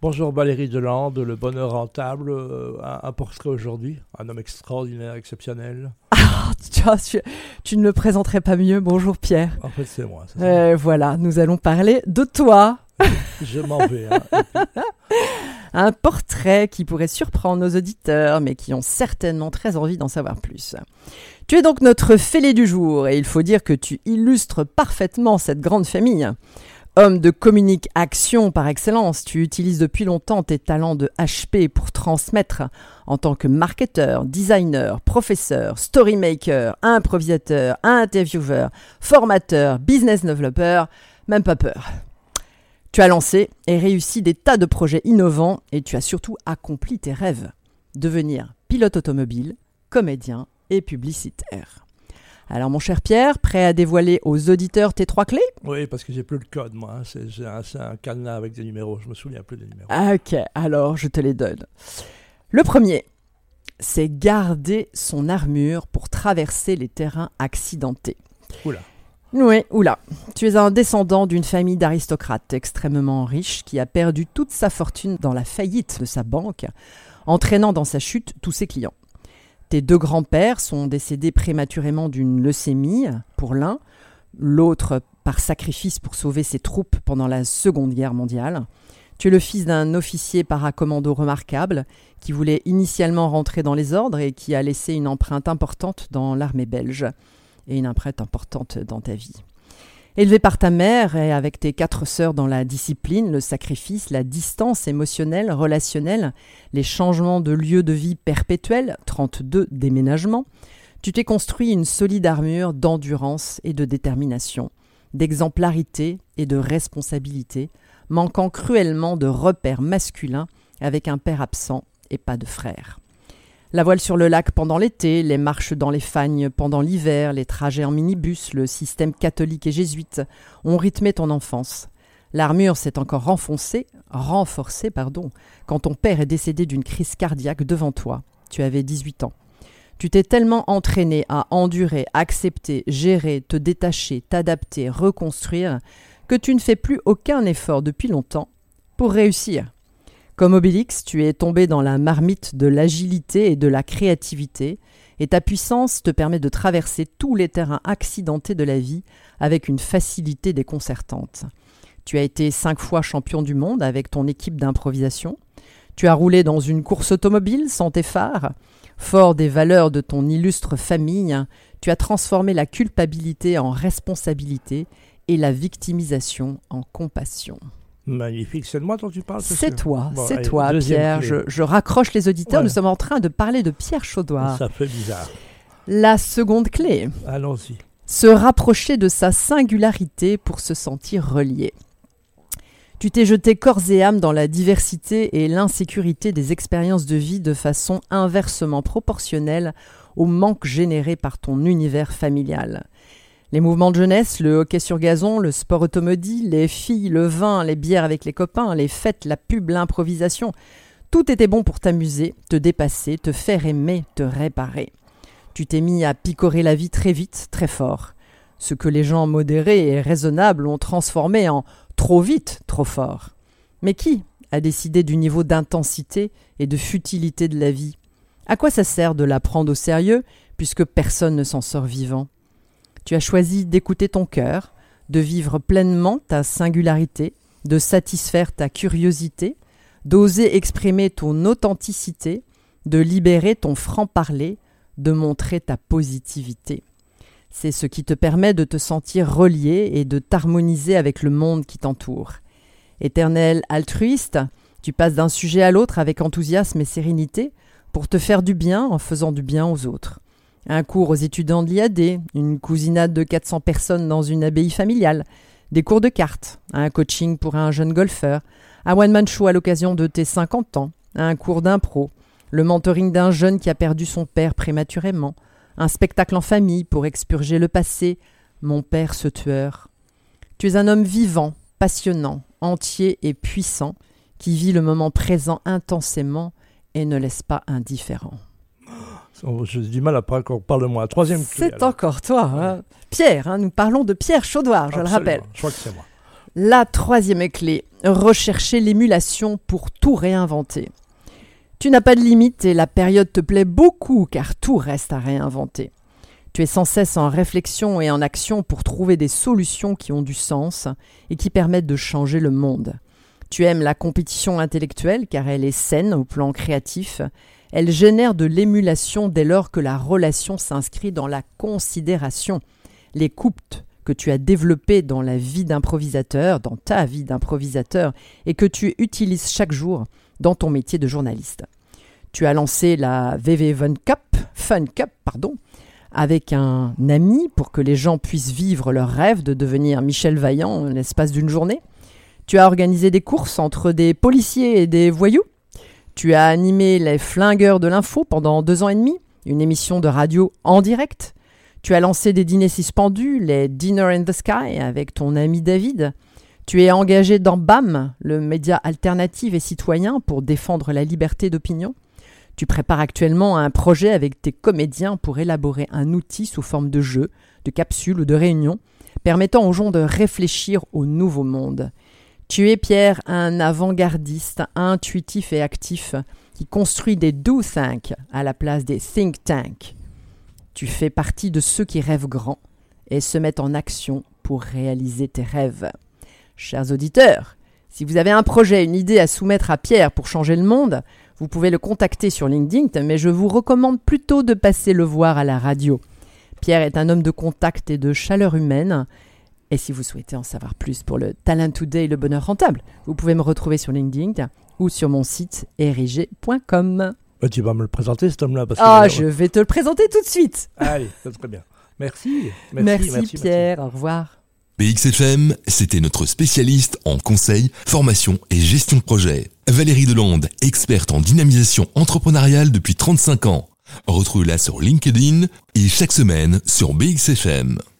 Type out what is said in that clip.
Bonjour Valérie Delande, le bonheur rentable, euh, un, un portrait aujourd'hui, un homme extraordinaire, exceptionnel. Ah, tu, tu- tu ne le présenterais pas mieux. Bonjour Pierre. En fait, c'est moi. Euh, voilà, nous allons parler de toi. Je m'en vais. hein. Un portrait qui pourrait surprendre nos auditeurs, mais qui ont certainement très envie d'en savoir plus. Tu es donc notre fêlé du jour, et il faut dire que tu illustres parfaitement cette grande famille. Homme de communique action par excellence, tu utilises depuis longtemps tes talents de HP pour transmettre en tant que marketeur, designer, professeur, storymaker, improvisateur, intervieweur, formateur, business developer, même pas peur. Tu as lancé et réussi des tas de projets innovants et tu as surtout accompli tes rêves. Devenir pilote automobile, comédien et publicitaire. Alors mon cher Pierre, prêt à dévoiler aux auditeurs tes trois clés? Oui, parce que j'ai plus le code, moi. hein. C'est un cadenas avec des numéros. Je me souviens plus des numéros. Ah, Ok, alors je te les donne. Le premier, c'est garder son armure pour traverser les terrains accidentés. Oula. Oui, oula. Tu es un descendant d'une famille d'aristocrates extrêmement riche qui a perdu toute sa fortune dans la faillite de sa banque, entraînant dans sa chute tous ses clients. Tes deux grands-pères sont décédés prématurément d'une leucémie pour l'un, l'autre par sacrifice pour sauver ses troupes pendant la Seconde Guerre mondiale. Tu es le fils d'un officier paracommando remarquable qui voulait initialement rentrer dans les ordres et qui a laissé une empreinte importante dans l'armée belge et une empreinte importante dans ta vie. Élevé par ta mère et avec tes quatre sœurs dans la discipline, le sacrifice, la distance émotionnelle, relationnelle, les changements de lieu de vie perpétuels, 32 déménagements, tu t'es construit une solide armure d'endurance et de détermination, d'exemplarité et de responsabilité, manquant cruellement de repères masculins avec un père absent et pas de frère. La voile sur le lac pendant l'été, les marches dans les fagnes pendant l'hiver, les trajets en minibus, le système catholique et jésuite ont rythmé ton enfance. L'armure s'est encore renfoncée, renforcée, pardon, quand ton père est décédé d'une crise cardiaque devant toi. Tu avais 18 ans. Tu t'es tellement entraîné à endurer, accepter, gérer, te détacher, t'adapter, reconstruire, que tu ne fais plus aucun effort depuis longtemps pour réussir. Comme Obélix, tu es tombé dans la marmite de l'agilité et de la créativité, et ta puissance te permet de traverser tous les terrains accidentés de la vie avec une facilité déconcertante. Tu as été cinq fois champion du monde avec ton équipe d'improvisation. Tu as roulé dans une course automobile sans tes. Fort des valeurs de ton illustre famille, tu as transformé la culpabilité en responsabilité et la victimisation en compassion. Magnifique. C'est de moi dont tu parles C'est toi, Bon, c'est toi, Pierre. Je, je raccroche les auditeurs. Voilà. Nous sommes en train de parler de Pierre Chaudoir. Ça fait bizarre. La seconde clé, Allons-y. se rapprocher de sa singularité pour se sentir relié. Tu t'es jeté corps et âme dans la diversité et l'insécurité des expériences de vie de façon inversement proportionnelle au manque généré par ton univers familial. Les mouvements de jeunesse, le hockey sur gazon, le sport automobile, les filles, le vin, les bières avec les copains, les fêtes, la pub, l'improvisation, tout était bon pour t'amuser, te dépasser, te faire aimer, te réparer. Tu t'es mis à picorer la vie très vite, très fort. Ce que les gens modérés et raisonnables ont transformé en trop vite, trop fort. Mais qui a décidé du niveau d'intensité et de futilité de la vie? À quoi ça sert de la prendre au sérieux puisque personne ne s'en sort vivant? Tu as choisi d'écouter ton cœur, de vivre pleinement ta singularité, de satisfaire ta curiosité, d'oser exprimer ton authenticité, de libérer ton franc-parler, de montrer ta positivité. C'est ce qui te permet de te sentir relié et de t'harmoniser avec le monde qui t'entoure. Éternel altruiste, tu passes d'un sujet à l'autre avec enthousiasme et sérénité pour te faire du bien en faisant du bien aux autres. Un cours aux étudiants de l'IAD, une cousinade de 400 personnes dans une abbaye familiale, des cours de cartes, un coaching pour un jeune golfeur, un one-man show à l'occasion de tes 50 ans, un cours d'impro, le mentoring d'un jeune qui a perdu son père prématurément, un spectacle en famille pour expurger le passé, mon père ce tueur. Tu es un homme vivant, passionnant, entier et puissant, qui vit le moment présent intensément et ne laisse pas indifférent. Oh, J'ai du mal après qu'on parle de moi. Troisième clé. C'est encore toi, hein. Pierre. hein, nous parlons de Pierre Chaudoir, je le rappelle. Je crois que c'est moi. La troisième clé, rechercher l'émulation pour tout réinventer. Tu n'as pas de limite et la période te plaît beaucoup car tout reste à réinventer. Tu es sans cesse en réflexion et en action pour trouver des solutions qui ont du sens et qui permettent de changer le monde. Tu aimes la compétition intellectuelle car elle est saine au plan créatif. Elle génère de l'émulation dès lors que la relation s'inscrit dans la considération. Les couples que tu as développés dans la vie d'improvisateur, dans ta vie d'improvisateur, et que tu utilises chaque jour dans ton métier de journaliste. Tu as lancé la VV Fun Cup, Fun Cup pardon, avec un ami pour que les gens puissent vivre leur rêve de devenir Michel Vaillant en l'espace d'une journée. Tu as organisé des courses entre des policiers et des voyous. Tu as animé les flingueurs de l'info pendant deux ans et demi, une émission de radio en direct. Tu as lancé des dîners suspendus, les Dinner in the Sky, avec ton ami David. Tu es engagé dans BAM, le média alternatif et citoyen pour défendre la liberté d'opinion. Tu prépares actuellement un projet avec tes comédiens pour élaborer un outil sous forme de jeu, de capsule ou de réunion, permettant aux gens de réfléchir au nouveau monde. Tu es, Pierre, un avant-gardiste intuitif et actif qui construit des do think à la place des think tank. Tu fais partie de ceux qui rêvent grand et se mettent en action pour réaliser tes rêves. Chers auditeurs, si vous avez un projet, une idée à soumettre à Pierre pour changer le monde, vous pouvez le contacter sur LinkedIn, mais je vous recommande plutôt de passer le voir à la radio. Pierre est un homme de contact et de chaleur humaine. Et si vous souhaitez en savoir plus pour le Talent Today et le bonheur rentable, vous pouvez me retrouver sur LinkedIn ou sur mon site erigé.com. Bah, tu vas me le présenter cet homme-là. Ah, je vais te le présenter tout de suite. Allez, c'est très bien. Merci. Merci, merci Pierre. Au revoir. BXFM, c'était notre spécialiste en conseil, formation et gestion de projet. Valérie Delande, experte en dynamisation entrepreneuriale depuis 35 ans. Retrouvez-la sur LinkedIn et chaque semaine sur BXFM.